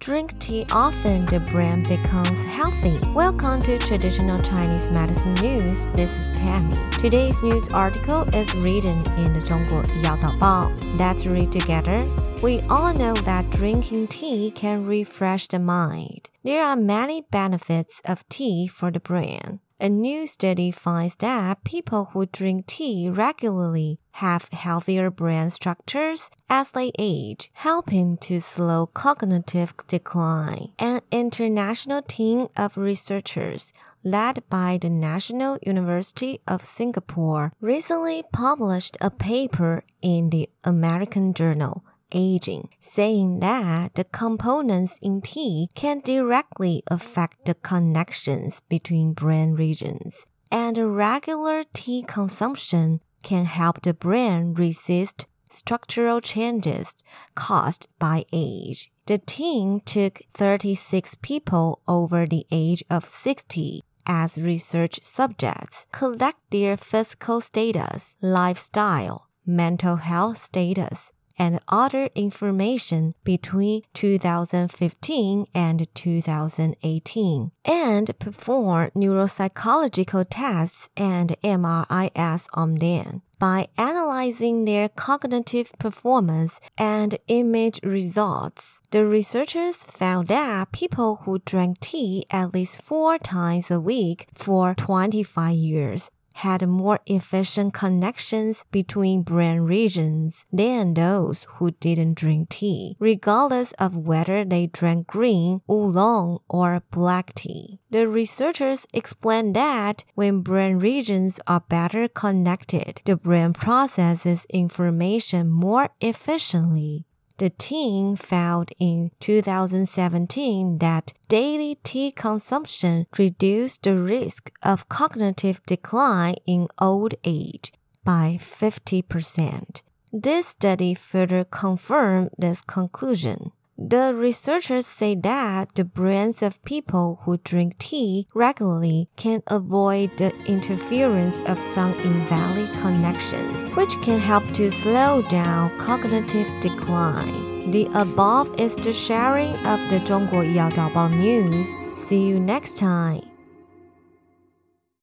Drink tea often the brain becomes healthy. Welcome to Traditional Chinese Medicine News. This is Tammy. Today's news article is written in the 中国药导报. Let's read together. We all know that drinking tea can refresh the mind. There are many benefits of tea for the brain. A new study finds that people who drink tea regularly have healthier brain structures as they age, helping to slow cognitive decline. An international team of researchers led by the National University of Singapore recently published a paper in the American Journal aging, saying that the components in tea can directly affect the connections between brain regions, and regular tea consumption can help the brain resist structural changes caused by age. The team took 36 people over the age of 60 as research subjects, collect their physical status, lifestyle, mental health status, and other information between 2015 and 2018 and perform neuropsychological tests and MRIs on them. By analyzing their cognitive performance and image results, the researchers found that people who drank tea at least four times a week for 25 years had more efficient connections between brain regions than those who didn't drink tea, regardless of whether they drank green, oolong, or black tea. The researchers explained that when brain regions are better connected, the brain processes information more efficiently. The team found in 2017 that daily tea consumption reduced the risk of cognitive decline in old age by 50%. This study further confirmed this conclusion. The researchers say that the brains of people who drink tea regularly can avoid the interference of some invalid connections, which can help to slow down cognitive decline. The above is the sharing of the Zhongguo Yao Daobao news. See you next time.